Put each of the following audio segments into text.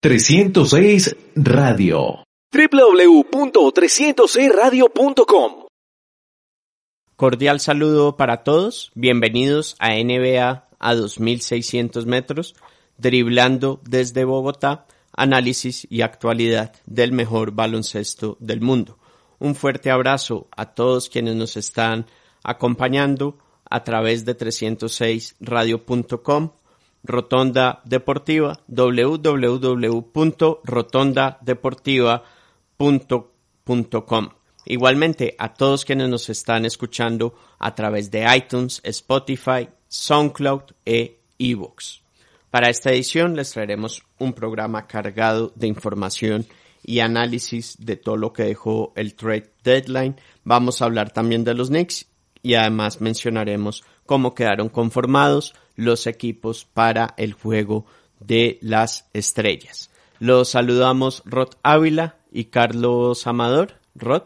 306 Radio. www.306radio.com Cordial saludo para todos, bienvenidos a NBA a 2600 metros, driblando desde Bogotá, análisis y actualidad del mejor baloncesto del mundo. Un fuerte abrazo a todos quienes nos están acompañando a través de 306radio.com Rotonda Deportiva, www.rotondadeportiva.com. Igualmente a todos quienes nos están escuchando a través de iTunes, Spotify, SoundCloud e eBooks. Para esta edición les traeremos un programa cargado de información y análisis de todo lo que dejó el trade deadline. Vamos a hablar también de los Knicks y además mencionaremos cómo quedaron conformados los equipos para el juego de las estrellas. Los saludamos Rod Ávila y Carlos Amador. Rod.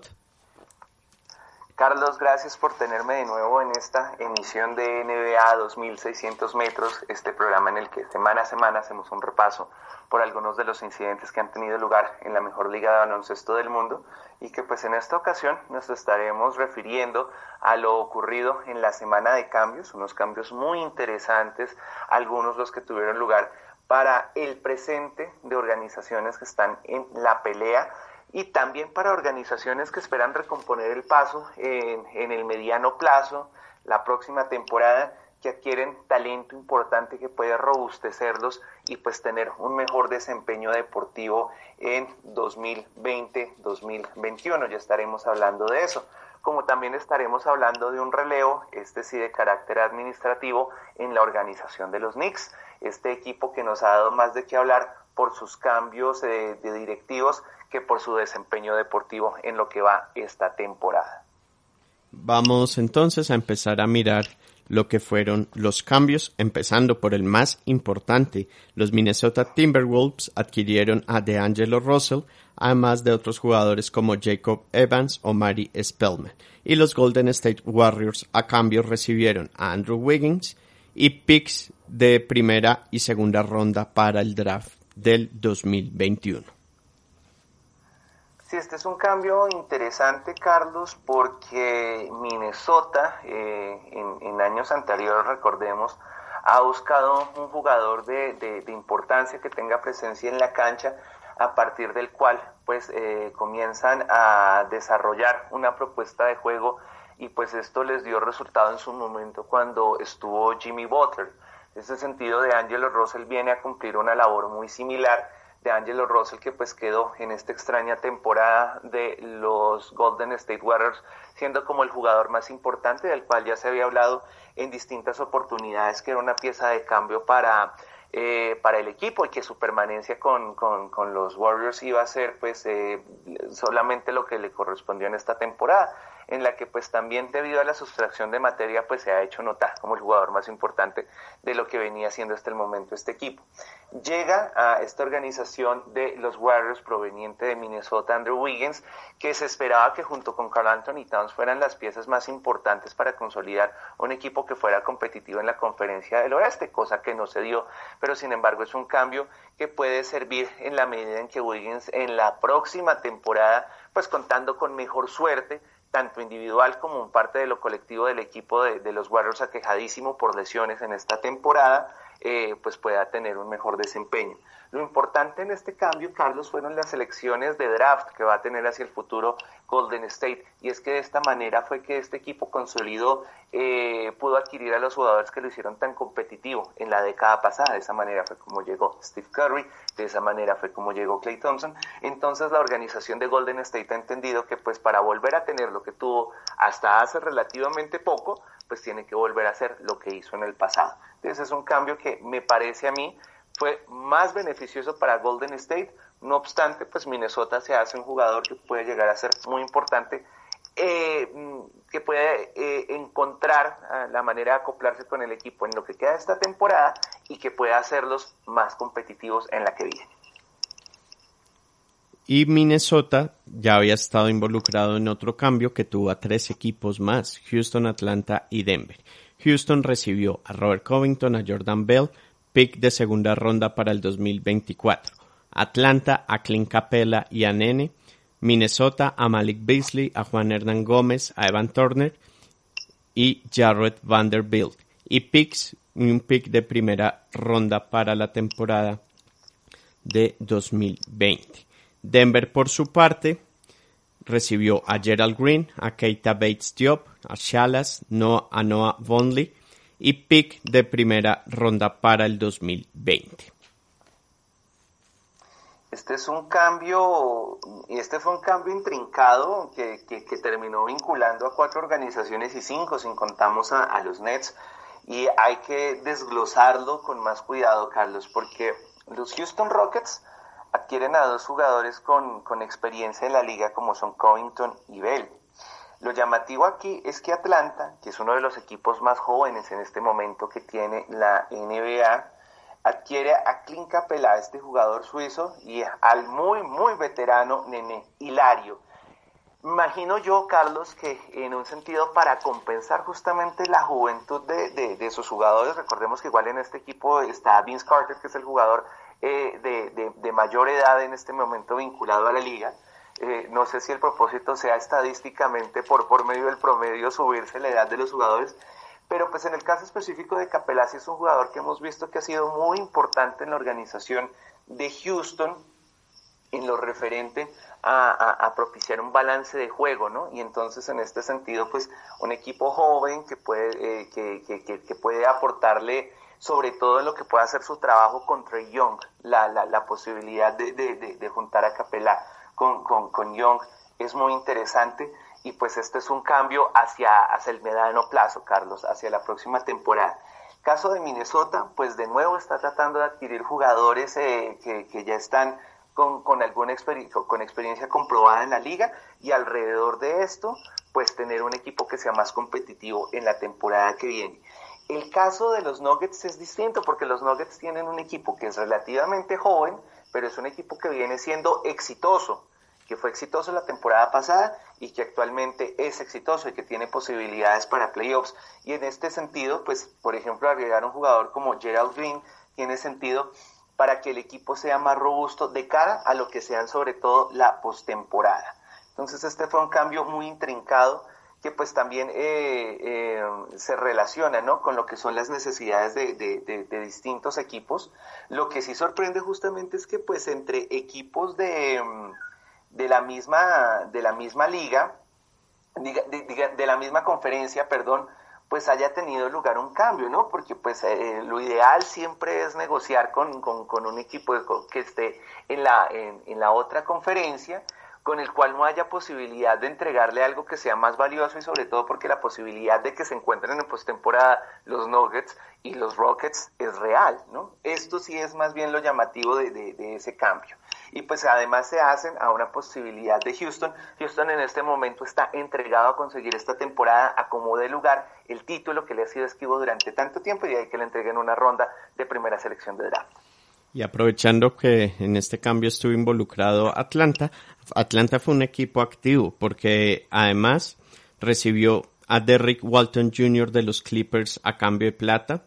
Carlos, gracias por tenerme de nuevo en esta emisión de NBA 2600 metros, este programa en el que semana a semana hacemos un repaso por algunos de los incidentes que han tenido lugar en la mejor liga de baloncesto del mundo y que pues en esta ocasión nos estaremos refiriendo a lo ocurrido en la semana de cambios, unos cambios muy interesantes, algunos los que tuvieron lugar para el presente de organizaciones que están en la pelea y también para organizaciones que esperan recomponer el paso en, el mediano plazo, la próxima temporada, que adquieren talento importante que puede robustecerlos y pues tener un mejor desempeño deportivo en 2020-2021. Ya estaremos hablando de eso. Como también estaremos hablando de un relevo, este sí de carácter administrativo, en la organización de los Knicks. Este equipo que nos ha dado más de qué hablar por sus cambios de directivos por su desempeño deportivo en lo que va esta temporada. Vamos entonces a empezar a mirar lo que fueron los cambios, empezando por el más importante. Los Minnesota Timberwolves adquirieron a DeAngelo Russell, además de otros jugadores como Jacob Evans o Mari Spellman. Y los Golden State Warriors a cambio recibieron a Andrew Wiggins y picks de primera y segunda ronda para el draft del 2021. Sí, este es un cambio interesante, Carlos, porque Minnesota eh, en, en, años anteriores, recordemos, ha buscado un jugador de, de, importancia que tenga presencia en la cancha, a partir del cual pues eh, comienzan a desarrollar una propuesta de juego y pues esto les dio resultado en su momento cuando estuvo Jimmy Butler. En ese sentido, de Angelo Russell viene a cumplir una labor muy similar de Angelo Russell que pues quedó en esta extraña temporada de los Golden State Warriors siendo como el jugador más importante del cual ya se había hablado en distintas oportunidades que era una pieza de cambio para eh, para el equipo y que su permanencia con, con, los Warriors iba a ser pues eh, solamente lo que le correspondió en esta temporada en la que pues también debido a la sustracción de materia pues se ha hecho notar como el jugador más importante de lo que venía siendo hasta el momento este equipo. Llega a esta organización de los Warriors proveniente de Minnesota Andrew Wiggins que se esperaba que junto con Carl Anthony Towns fueran las piezas más importantes para consolidar un equipo que fuera competitivo en la conferencia del oeste, cosa que no se dio, pero sin embargo es un cambio que puede servir en la medida en que Wiggins en la próxima temporada pues contando con mejor suerte tanto individual como en parte de lo colectivo del equipo de, de los Warriors aquejadísimo por lesiones en esta temporada, eh, pues pueda tener un mejor desempeño. Lo importante en este cambio, Carlos, fueron las elecciones de draft que va a tener hacia el futuro Golden State. Y es que de esta manera fue que este equipo consolidó, eh, pudo adquirir a los jugadores que lo hicieron tan competitivo en la década pasada. De esa manera fue como llegó Steve Curry, de esa manera fue como llegó Clay Thompson. Entonces la organización de Golden State ha entendido que pues para volver a tener lo que tuvo hasta hace relativamente poco, pues tiene que volver a hacer lo que hizo en el pasado. Entonces es un cambio que me parece a mí fue más beneficioso para Golden State. No obstante, pues Minnesota se hace un jugador que puede llegar a ser muy importante, eh, que puede eh, encontrar uh, la manera de acoplarse con el equipo en lo que queda esta temporada y que pueda hacerlos más competitivos en la que viene. Y Minnesota ya había estado involucrado en otro cambio que tuvo a tres equipos más, Houston, Atlanta y Denver. Houston recibió a Robert Covington, a Jordan Bell, pick de segunda ronda para el 2024. Atlanta a Clint Capella y a Nene, Minnesota a Malik Beasley, a Juan Hernán Gómez, a Evan Turner y Jared Vanderbilt. Y picks, un pick de primera ronda para la temporada de 2020. Denver, por su parte, recibió a Gerald Green, a Keita Bates Diop, a Shalas, a Noah Vonley y pick de primera ronda para el 2020. Este es un cambio, y este fue un cambio intrincado que, terminó vinculando a cuatro organizaciones y cinco, sin contamos a, los Nets. Y hay que desglosarlo con más cuidado, Carlos, porque los Houston Rockets adquieren a dos jugadores con, con experiencia en la liga como son Covington y Bell. Lo llamativo aquí es que Atlanta, que es uno de los equipos más jóvenes en este momento que tiene la NBA, adquiere a Clint Capela, este jugador suizo, y al muy, muy veterano Nene Hilario. Imagino yo, Carlos, que en un sentido para compensar justamente la juventud de, de, sus jugadores, recordemos que igual en este equipo está Vince Carter, que es el jugador eh, de, de, mayor edad en este momento vinculado a la liga. Eh, no sé si el propósito sea estadísticamente por, por medio del promedio subirse la edad de los jugadores, pero pues en el caso específico de Capelasi es un jugador que hemos visto que ha sido muy importante en la organización de Houston en lo referente a, propiciar un balance de juego, ¿no? Y entonces en este sentido, pues un equipo joven que puede, eh, que, puede aportarle sobre todo lo que pueda hacer su trabajo contra Young, la, la, posibilidad de, juntar a Capela con, con, con Young es muy interesante y pues esto es un cambio hacia, hacia el mediano plazo, Carlos, hacia la próxima temporada. Caso de Minnesota, pues de nuevo está tratando de adquirir jugadores eh, que, ya están con, con alguna con experiencia comprobada en la liga y alrededor de esto, pues tener un equipo que sea más competitivo en la temporada que viene. El caso de los Nuggets es distinto porque los Nuggets tienen un equipo que es relativamente joven, pero es un equipo que viene siendo exitoso que fue exitoso la temporada pasada y que actualmente es exitoso y que tiene posibilidades para playoffs. Y en este sentido, pues, por ejemplo, agregar un jugador como Gerald Green tiene sentido para que el equipo sea más robusto de cara a lo que sean sobre todo la postemporada. Entonces este fue un cambio muy intrincado que pues también eh, eh, se relaciona ¿no? con lo que son las necesidades de, de, distintos equipos. Lo que sí sorprende justamente es que pues entre equipos de, de la misma, de la misma liga, de, la misma conferencia, perdón, pues haya tenido lugar un cambio, ¿no? Porque pues eh, lo ideal siempre es negociar con, con, un equipo que esté en la, en, en, la otra conferencia, con el cual no haya posibilidad de entregarle algo que sea más valioso y sobre todo porque la posibilidad de que se encuentren en postemporada los Nuggets y los Rockets es real, ¿no? Esto sí es más bien lo llamativo de, de ese cambio y pues además se hacen a una posibilidad de Houston. Houston en este momento está entregado a conseguir esta temporada a como de lugar el título que le ha sido esquivo durante tanto tiempo y hay que le entreguen una ronda de primera selección de draft. Y aprovechando que en este cambio estuvo involucrado Atlanta, Atlanta fue un equipo activo porque además recibió a Derrick Walton Jr. de los Clippers a cambio de plata,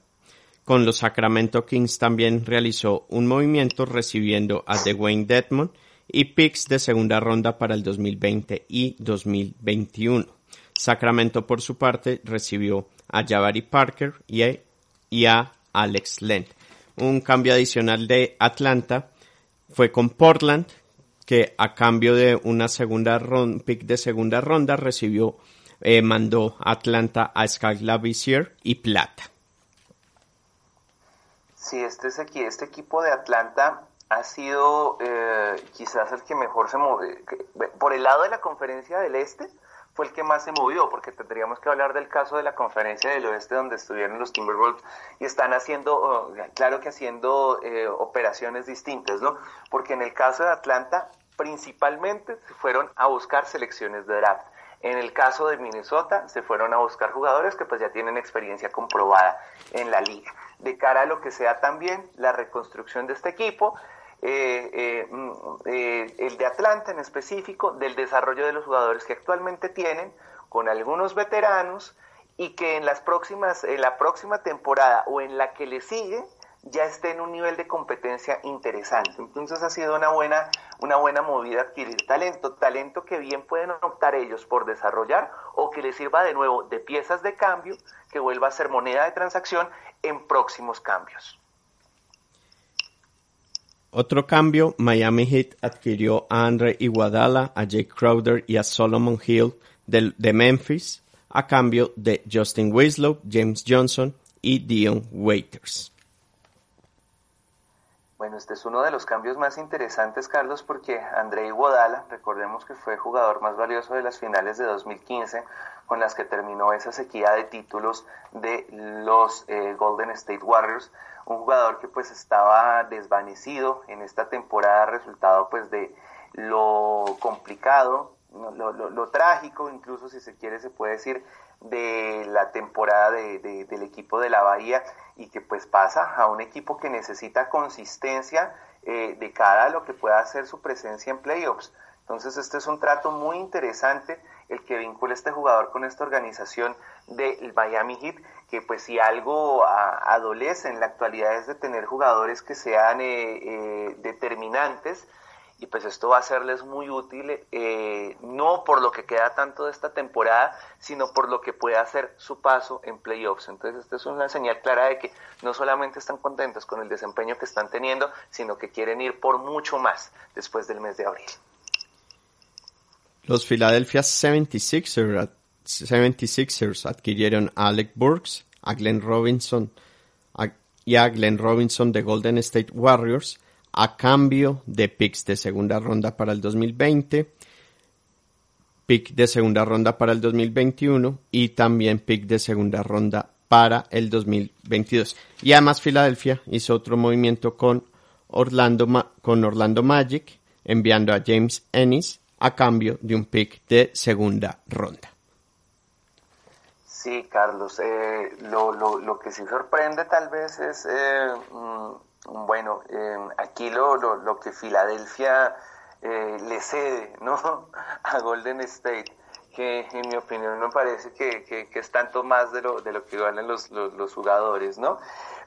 con los Sacramento Kings también realizó un movimiento recibiendo a Dwayne Dedmon y picks de segunda ronda para el 2020 y 2021. Sacramento por su parte recibió a Jabari Parker y a, Alex Len. Un cambio adicional de Atlanta fue con Portland, que a cambio de una segunda pick de segunda ronda recibió, eh, mandó Atlanta a Sky Lavissier y plata. Sí, este, es aquí, este equipo de Atlanta ha sido eh, quizás el que mejor se mueve. Por el lado de la conferencia del Este, fue el que más se movió, porque tendríamos que hablar del caso de la conferencia del oeste donde estuvieron los Timberwolves y están haciendo, claro que haciendo eh, operaciones distintas, ¿no? Porque en el caso de Atlanta, principalmente se fueron a buscar selecciones de draft. En el caso de Minnesota, se fueron a buscar jugadores que pues ya tienen experiencia comprobada en la liga de cara a lo que sea también la reconstrucción de este equipo, eh, eh, mm, eh, el de Atlanta en específico, del desarrollo de los jugadores que actualmente tienen, con algunos veteranos, y que en las próximas, en la próxima temporada o en la que le sigue, ya esté en un nivel de competencia interesante. Entonces ha sido una buena, una buena movida adquirir talento, talento que bien pueden optar ellos por desarrollar o que les sirva de nuevo de piezas de cambio, que vuelva a ser moneda de transacción en próximos cambios. Otro cambio, Miami Heat adquirió a Andre Iguadala, a Jake Crowder y a Solomon Hill de, de Memphis a cambio de Justin Winslow, James Johnson y Dion Waiters. Bueno, este es uno de los cambios más interesantes, Carlos, porque André Iguodala, recordemos que fue jugador más valioso de las finales de 2015, con las que terminó esa sequía de títulos de los eh, Golden State Warriors, un jugador que pues estaba desvanecido en esta temporada, resultado pues de lo complicado, lo, lo, trágico, incluso si se quiere se puede decir, de la temporada del equipo de la Bahía y que pues pasa a un equipo que necesita consistencia eh, de cara a lo que pueda hacer su presencia en playoffs. Entonces este es un trato muy interesante el que vincula este jugador con esta organización del Miami Heat, que pues si algo adolece en la actualidad es de tener jugadores que sean eh, eh, determinantes y pues esto va a serles muy útil, eh, no por lo que queda tanto de esta temporada, sino por lo que puede hacer su paso en playoffs. Entonces, esta es una señal clara de que no solamente están contentos con el desempeño que están teniendo, sino que quieren ir por mucho más después del mes de abril. Los Philadelphia 76ers, 76ers adquirieron a Alec Burks, a Glenn Robinson y a Glenn Robinson de Golden State Warriors a cambio de picks de segunda ronda para el 2020, pick de segunda ronda para el 2021 y también pick de segunda ronda para el 2022. Y además Filadelfia hizo otro movimiento con Orlando Magic, enviando a James Ennis a cambio de un pick de segunda ronda. Sí, Carlos, eh, lo, lo, lo, que sí sorprende tal vez es eh, mm, bueno, em, aquí lo, lo, que Filadelfia eh, le cede ¿no? a Golden State, que en mi opinión me parece que, es tanto más de lo, de lo que ganan los, los, jugadores, ¿no?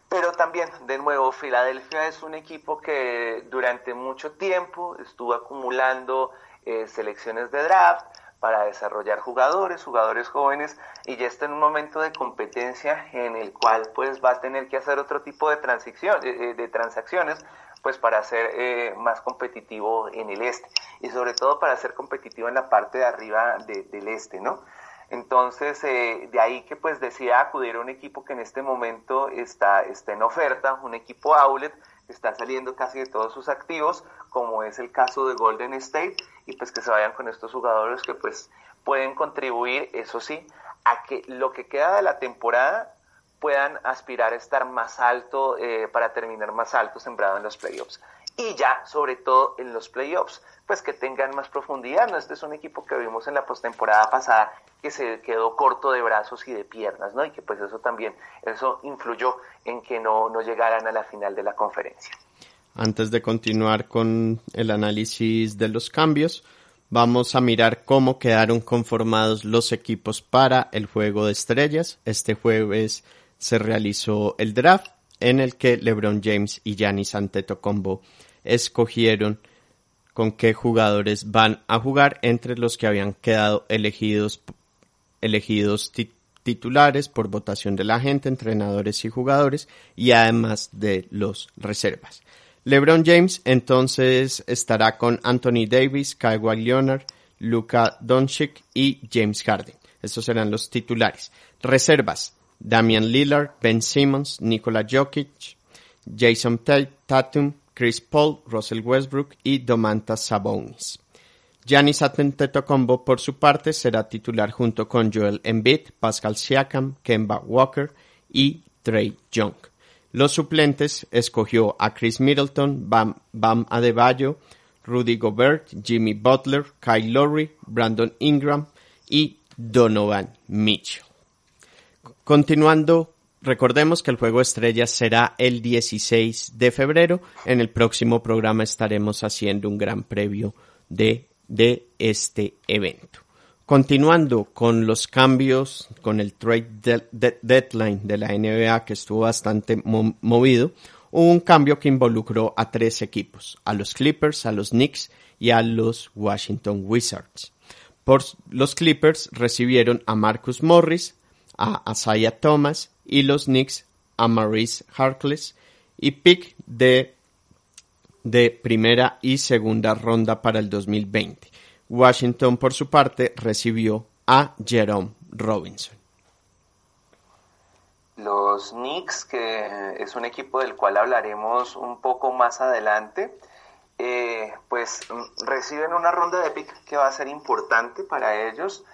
Pero también, de nuevo, Filadelfia es un equipo que durante mucho tiempo estuvo acumulando eh, selecciones de draft, para desarrollar jugadores, jugadores jóvenes, y ya está en un momento de competencia en el cual pues va a tener que hacer otro tipo de, transición, de, transacciones pues para ser eh, más competitivo en el este y sobre todo para ser competitivo en la parte de arriba del este, ¿no? Entonces, eh, de ahí que pues decida acudir a un equipo que en este momento está, está en oferta, un equipo outlet, que está saliendo casi de todos sus activos, como es el caso de Golden State, y pues que se vayan con estos jugadores que pues pueden contribuir, eso sí, a que lo que queda de la temporada puedan aspirar a estar más alto eh, para terminar más alto sembrado en los playoffs. Y ya, sobre todo en los playoffs, pues que tengan más profundidad. ¿no? Este es un equipo que vimos en la postemporada pasada que se quedó corto de brazos y de piernas, ¿no? Y que pues eso también, eso influyó en que no, no llegaran a la final de la conferencia. Antes de continuar con el análisis de los cambios, vamos a mirar cómo quedaron conformados los equipos para el juego de estrellas. Este jueves se realizó el draft en el que LeBron James y Giannis Antetokounmpo escogieron con qué jugadores van a jugar entre los que habían quedado elegidos elegidos titulares por votación de la gente, entrenadores y jugadores y además de los reservas. LeBron James entonces estará con Anthony Davis, Kawhi Leonard, Luka Doncic y James Harden. Estos serán los titulares. Reservas. Damian Lillard, Ben Simmons, Nikola Jokic, Jason Tatum, Chris Paul, Russell Westbrook y Domantas Sabonis. Giannis Antetokounmpo por su parte será titular junto con Joel Embiid, Pascal Siakam, Kemba Walker y Trey Young. Los suplentes escogió a Chris Middleton, Bam, Bam Adebayo, Rudy Gobert, Jimmy Butler, Kyle Lowry, Brandon Ingram y Donovan Mitchell. Continuando, recordemos que el juego estrella será el 16 de febrero. En el próximo programa estaremos haciendo un gran previo de, de este evento. Continuando con los cambios, con el trade deadline de la NBA que estuvo bastante movido, hubo un cambio que involucró a tres equipos, a los Clippers, a los Knicks y a los Washington Wizards. Por los Clippers recibieron a Marcus Morris, a Isaiah Thomas y los Knicks a Maurice Harkless y pick de, de primera y segunda ronda para el 2020. Washington, por su parte, recibió a Jerome Robinson. Los Knicks, que es un equipo del cual hablaremos un poco más adelante, eh, pues reciben una ronda de pick que va a ser importante para ellos.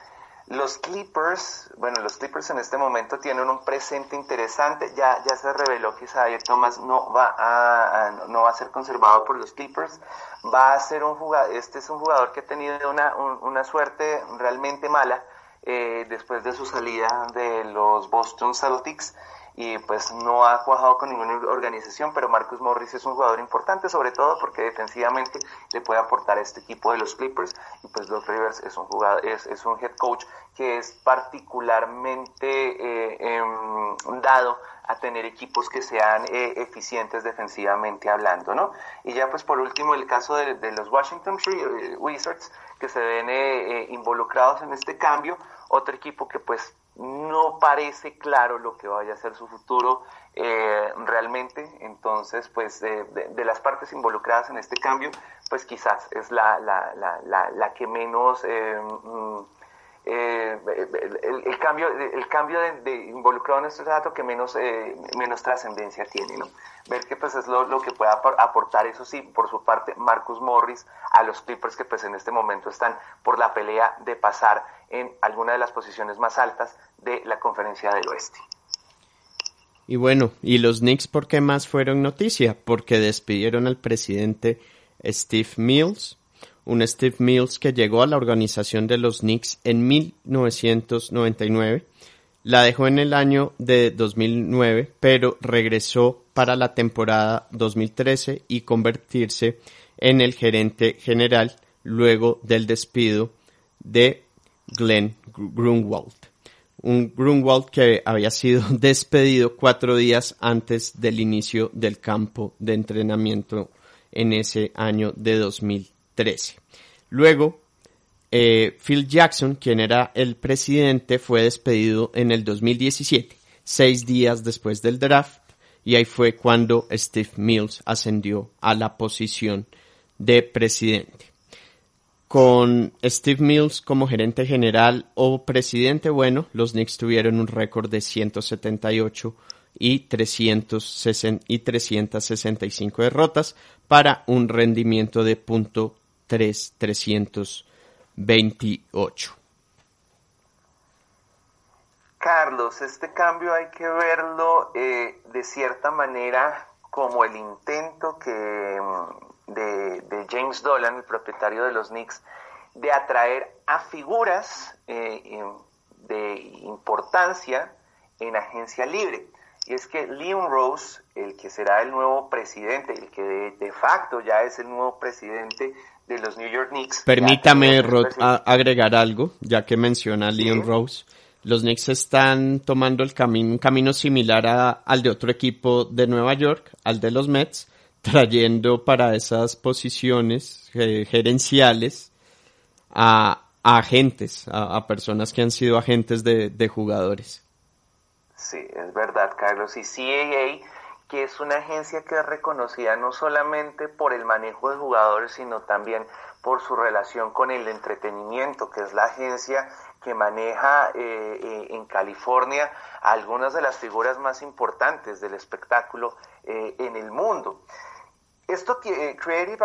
Los Clippers, bueno, los Clippers en este momento tienen un presente interesante. Ya, ya se reveló que Isaiah Thomas no va a, no va a ser conservado por los Clippers. Va a ser un jugador, este es un jugador que ha tenido una, una suerte realmente mala eh, después de su salida de los Boston Celtics y pues no ha cuajado con ninguna organización, pero Marcus Morris es un jugador importante, sobre todo porque defensivamente le puede aportar a este equipo de los Clippers y pues Doc Rivers es un jugador, es, es un head coach que es particularmente eh, em, dado a tener equipos que sean eh, eficientes defensivamente hablando, ¿no? Y ya pues por último el caso de, de los Washington Wizards que se ven involucrados en este cambio, otro equipo que pues no parece claro lo que vaya a ser su futuro eh, realmente, entonces pues de, las partes involucradas en este cambio, pues quizás es la, la, la, la, que menos... Eh, mm, eh, el, cambio, el cambio de, involucrado en este dato que menos, menos trascendencia tiene, ¿no? Ver que pues es lo, lo, que pueda aportar, eso sí, por su parte, Marcus Morris a los Clippers que pues en este momento están por la pelea de pasar en alguna de las posiciones más altas de la conferencia del oeste. Y bueno, ¿y los Knicks por qué más fueron noticia? Porque despidieron al presidente Steve Mills, un Steve Mills que llegó a la organización de los Knicks en 1999, la dejó en el año de 2009, pero regresó para la temporada 2013 y convertirse en el gerente general luego del despido de Glenn Grunwald. Un Grunwald que había sido despedido cuatro días antes del inicio del campo de entrenamiento en ese año de 2013. Luego, eh, Phil Jackson, quien era el presidente, fue despedido en el 2017, seis días después del draft, y ahí fue cuando Steve Mills ascendió a la posición de presidente con Steve Mills como gerente general o presidente, bueno, los Knicks tuvieron un récord de 178 y, 360, y 365 derrotas para un rendimiento de punto 328. Carlos, este cambio hay que verlo eh, de cierta manera como el intento que mm, de, James Dolan, el propietario de los Knicks, de atraer a figuras eh, de importancia en agencia libre. Y es que Leon Rose, el que será el nuevo presidente, el que de, facto ya es el nuevo presidente de los New York Knicks. Permítame agregar algo, ya que menciona Leon Rose. Los Knicks están tomando el camino, un camino similar al de otro equipo de Nueva York, al de los Mets, trayendo para esas posiciones eh, gerenciales a, agentes, a, personas que han sido agentes de, de, jugadores. Sí, es verdad, Carlos. Y CAA, que es una agencia que es reconocida no solamente por el manejo de jugadores, sino también por su relación con el entretenimiento, que es la agencia que maneja eh, eh, en California algunas de las figuras más importantes del espectáculo en el mundo. Esto eh, Creative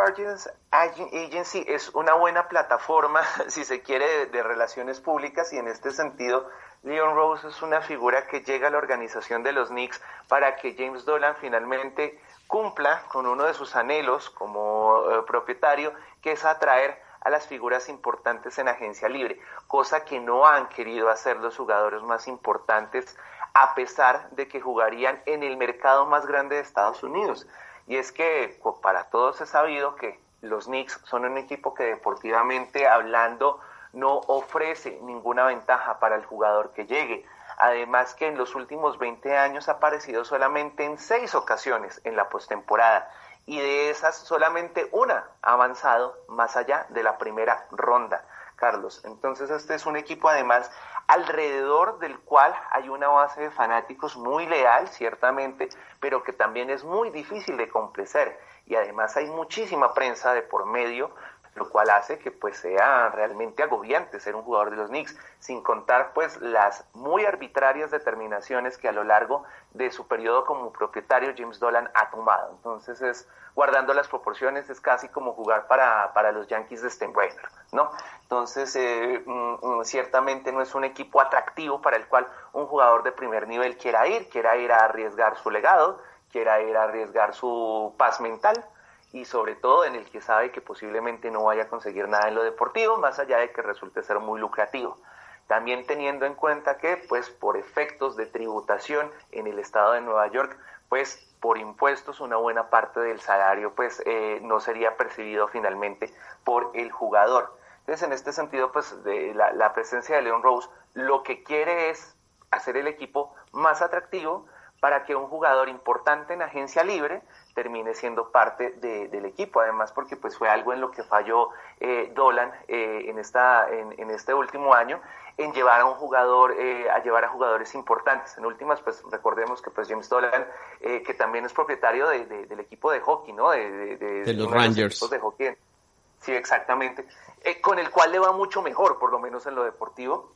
Agency es una buena plataforma, si se quiere, de, relaciones públicas y en este sentido, Leon Rose es una figura que llega a la organización de los Knicks para que James Dolan finalmente cumpla con uno de sus anhelos como eh, propietario, que es atraer a las figuras importantes en agencia libre, cosa que no han querido hacer los jugadores más importantes a pesar de que jugarían en el mercado más grande de Estados Unidos. Y es que para todos es sabido que los Knicks son un equipo que deportivamente hablando no ofrece ninguna ventaja para el jugador que llegue. Además que en los últimos 20 años ha aparecido solamente en seis ocasiones en la postemporada y de esas solamente una ha avanzado más allá de la primera ronda. Carlos. Entonces este es un equipo además alrededor del cual hay una base de fanáticos muy leal, ciertamente, pero que también es muy difícil de complacer. Y además hay muchísima prensa de por medio, lo cual hace que pues sea realmente agobiante ser un jugador de los Knicks, sin contar pues las muy arbitrarias determinaciones que a lo largo de su periodo como propietario James Dolan ha tomado. Entonces es guardando las proporciones, es casi como jugar para, para los Yankees de Steinbrenner, ¿no? Entonces, eh, mm, mm, ciertamente no es un equipo atractivo para el cual un jugador de primer nivel quiera ir, quiera ir a arriesgar su legado, quiera ir a arriesgar su paz mental y sobre todo en el que sabe que posiblemente no vaya a conseguir nada en lo deportivo, más allá de que resulte ser muy lucrativo. También teniendo en cuenta que, pues, por efectos de tributación en el estado de Nueva York, pues por impuestos una buena parte del salario pues eh, no sería percibido finalmente por el jugador. Entonces en este sentido pues de la, presencia de Leon Rose lo que quiere es hacer el equipo más atractivo para que un jugador importante en agencia libre termine siendo parte del equipo, además porque pues fue algo en lo que falló eh, Dolan eh, en, esta, en, este último año en llevar a un jugador, eh, a llevar a jugadores importantes. En últimas, pues recordemos que pues James Dolan, eh, que también es propietario de, del equipo de hockey, ¿no? De, de los Rangers. de hockey. Sí, exactamente. Eh, con el cual le va mucho mejor, por lo menos en lo deportivo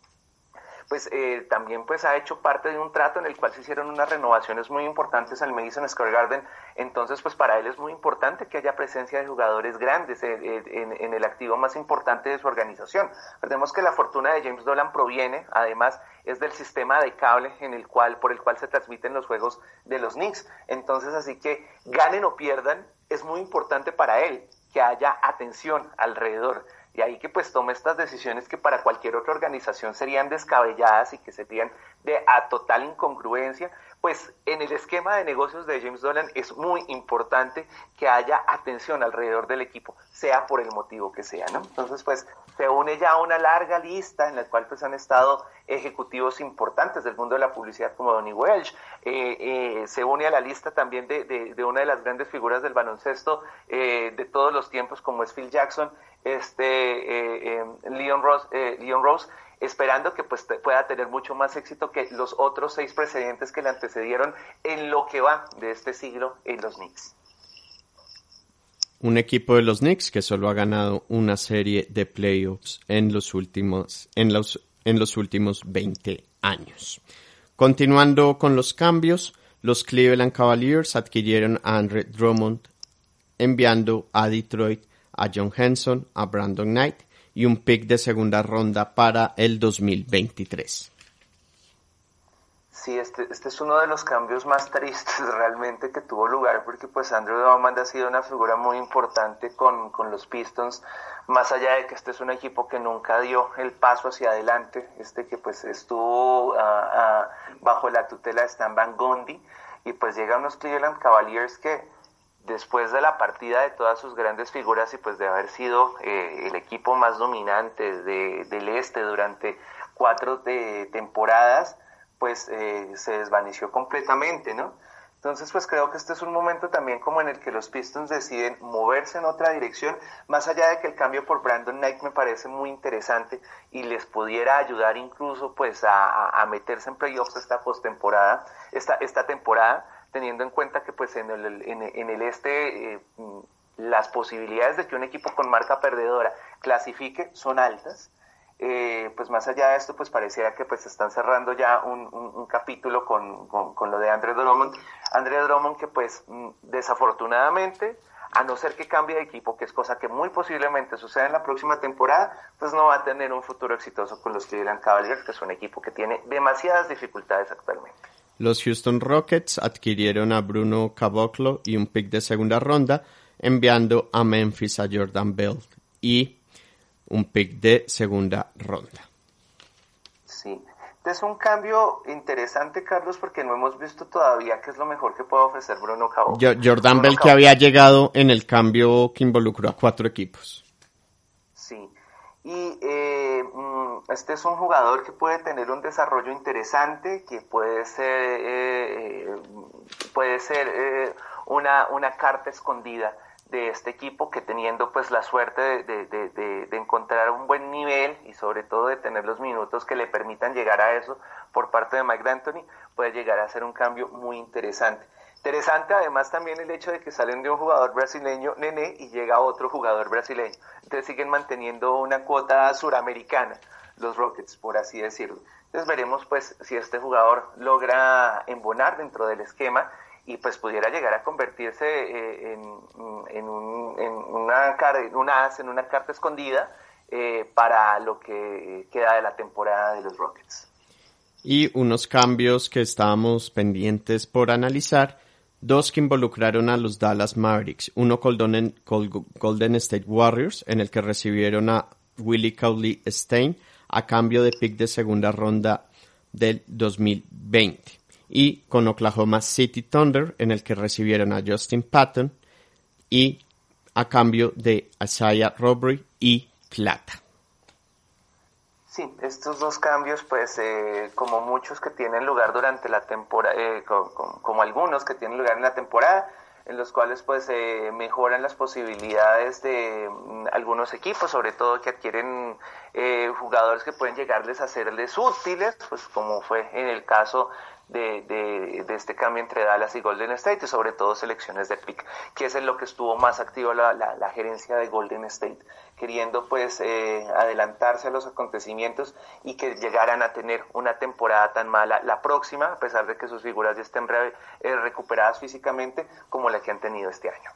pues eh, también pues ha hecho parte de un trato en el cual se hicieron unas renovaciones muy importantes al Madison Square Garden. Entonces, pues para él es muy importante que haya presencia de jugadores grandes eh, eh, en, el activo más importante de su organización. Recordemos que la fortuna de James Dolan proviene, además, es del sistema de cable en el cual, por el cual se transmiten los juegos de los Knicks. Entonces, así que ganen o pierdan, es muy importante para él que haya atención alrededor y ahí que pues tome estas decisiones que para cualquier otra organización serían descabelladas y que serían de a total incongruencia, pues en el esquema de negocios de James Dolan es muy importante que haya atención alrededor del equipo, sea por el motivo que sea. Entonces, pues se une ya una larga lista en la cual pues han estado ejecutivos importantes del mundo de la publicidad como Donny Welch, eh, eh, se une a la lista también de, de, una de las grandes figuras del baloncesto eh, de todos los tiempos como es Phil Jackson, este eh, eh, Leon, Rose, eh, Leon Rose, esperando que pues pueda tener mucho más éxito que los otros seis precedentes que le antecedieron en lo que va de este siglo en los Knicks. Un equipo de los Knicks que solo ha ganado una serie de playoffs en los últimos, en los, en los últimos 20 años. Continuando con los cambios, los Cleveland Cavaliers adquirieron a Andre Drummond, enviando a Detroit a John Henson, a Brandon Knight y un pick de segunda ronda para el 2023. Sí, este, este es uno de los cambios más tristes realmente que tuvo lugar porque pues Andrew Drummond ha sido una figura muy importante con, los Pistons, más allá de que este es un equipo que nunca dio el paso hacia adelante, este que pues estuvo ah, ah, bajo la tutela de Stan Van Gundy y pues llega unos Cleveland Cavaliers que después de la partida de todas sus grandes figuras y pues de haber sido eh, el equipo más dominante del este durante cuatro de temporadas, pues eh, se desvaneció completamente, ¿no? Entonces, pues creo que este es un momento también como en el que los Pistons deciden moverse en otra dirección, más allá de que el cambio por Brandon Knight me parece muy interesante y les pudiera ayudar incluso pues a, meterse en playoffs esta postemporada, esta, esta temporada, teniendo en cuenta que pues en el, en, el este eh, las posibilidades de que un equipo con marca perdedora clasifique son altas. Eh, pues más allá de esto, pues pareciera que pues están cerrando ya un, capítulo con, con, lo de Andre Drummond. Andre Drummond que pues mm, desafortunadamente, a no ser que cambie de equipo, que es cosa que muy posiblemente suceda en la próxima temporada, pues no va a tener un futuro exitoso con los Cleveland Cavaliers, que es un equipo que tiene demasiadas dificultades actualmente. Los Houston Rockets adquirieron a Bruno Caboclo y un pick de segunda ronda, enviando a Memphis a Jordan Bell y un pick de segunda ronda. Sí, es un cambio interesante, Carlos, porque no hemos visto todavía qué es lo mejor que puede ofrecer Bruno Caboclo. Jordan Bell que había llegado en el cambio que involucró a cuatro equipos. Sí, y eh, mm, este es un jugador que puede tener un desarrollo interesante, que puede ser, eh, puede ser una, una carta escondida de este equipo que teniendo pues la suerte de, de, de, encontrar un buen nivel y sobre todo de tener los minutos que le permitan llegar a eso por parte de Mike D'Antoni, puede llegar a ser un cambio muy interesante. Interesante además también el hecho de que salen de un jugador brasileño, Nene, y llega otro jugador brasileño. Entonces siguen manteniendo una cuota suramericana, los Rockets, por así decirlo. Entonces veremos pues si este jugador logra embonar dentro del esquema y pues pudiera llegar a convertirse eh, en, un, una, una en una carta escondida eh, para lo que queda de la temporada de los Rockets. Y unos cambios que estábamos pendientes por analizar, dos que involucraron a los Dallas Mavericks, uno Golden, Golden State Warriors, en el que recibieron a Willie Cauley Stein a cambio de pick de segunda ronda del 2020 y con Oklahoma City Thunder, en el que recibieron a Justin Patton y a cambio de Isaiah Robbery y plata. Sí, estos dos cambios, pues eh, como muchos que tienen lugar durante la temporada, eh, como, algunos que tienen lugar en la temporada, en los cuales pues eh, mejoran las posibilidades de mm, algunos equipos, sobre todo que adquieren jugadores que pueden llegarles a serles útiles, pues como fue en el caso de, de, este cambio entre Dallas y Golden State y sobre todo selecciones de pick, que es en lo que estuvo más activo la, la, gerencia de Golden State, queriendo pues eh, adelantarse a los acontecimientos y que llegaran a tener una temporada tan mala la próxima, a pesar de que sus figuras ya estén eh, recuperadas físicamente como la que han tenido este año.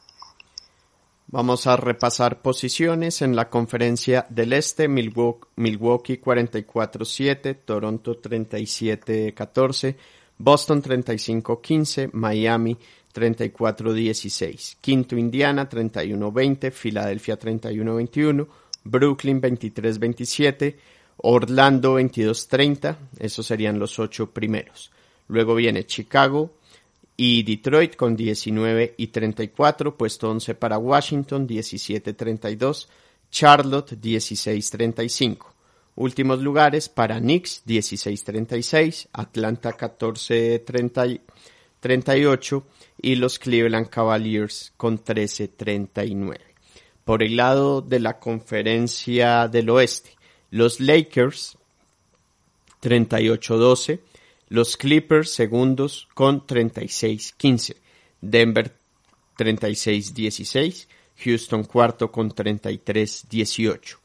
Vamos a repasar posiciones en la conferencia del Este, Milwaukee 44-7, Toronto 37-14, Boston 35-15, Miami 34-16, Quinto Indiana 31-20, Filadelfia 31-21, Brooklyn 23-27, Orlando 22-30, esos serían los ocho primeros. Luego viene Chicago y Detroit con 19 y 34, puesto 11 para Washington 17-32, Charlotte 16-35. Últimos lugares para Knicks 16-36, Atlanta 14-38 y los Cleveland Cavaliers con 13-39. Por el lado de la conferencia del oeste, los Lakers 38-12, los Clippers segundos con 36-15, Denver 36-16, Houston cuarto con 33-18,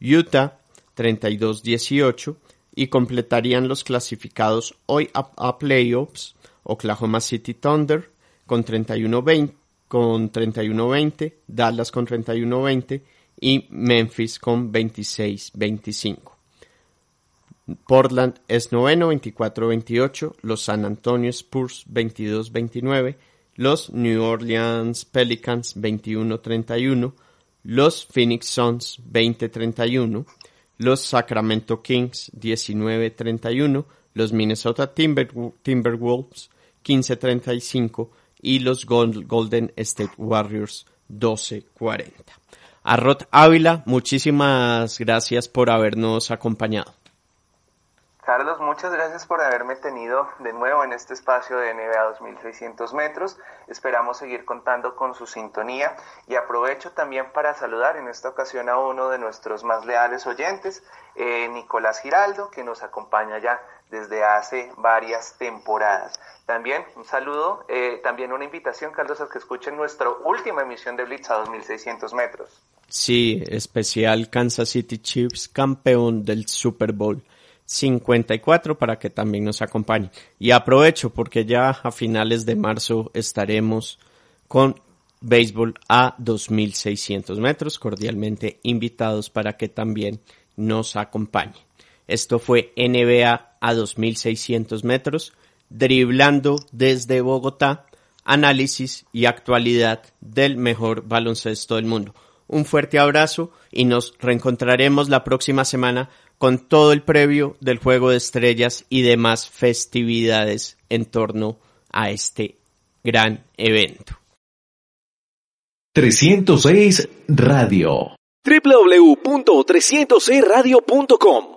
Utah 32-18 y completarían los clasificados hoy a, playoffs Oklahoma City Thunder con 31-20, con 31-20, Dallas con 31-20 y Memphis con 26-25. Portland es noveno 24-28, los San Antonio Spurs 22-29, los New Orleans Pelicans 21-31, los Phoenix Suns 20-31, los Sacramento Kings 19-31, los Minnesota Timberwolves 15-35 y los Golden State Warriors 12-40. A Rod Ávila, muchísimas gracias por habernos acompañado. Carlos, muchas gracias por haberme tenido de nuevo en este espacio de NBA 2600 metros. Esperamos seguir contando con su sintonía y aprovecho también para saludar en esta ocasión a uno de nuestros más leales oyentes, eh, Nicolás Giraldo, que nos acompaña ya desde hace varias temporadas. También un saludo, eh, también una invitación, Carlos, a que escuchen nuestra última emisión de Blitz a 2600 metros. Sí, especial Kansas City Chiefs, campeón del Super Bowl. 54 para que también nos acompañe. Y aprovecho porque ya a finales de marzo estaremos con béisbol a 2600 metros, cordialmente invitados para que también nos acompañe. Esto fue NBA a 2600 metros, driblando desde Bogotá, análisis y actualidad del mejor baloncesto del mundo. Un fuerte abrazo y nos reencontraremos la próxima semana con todo el previo del Juego de Estrellas y demás festividades en torno a este gran evento. 306 Radio www.300eradio.com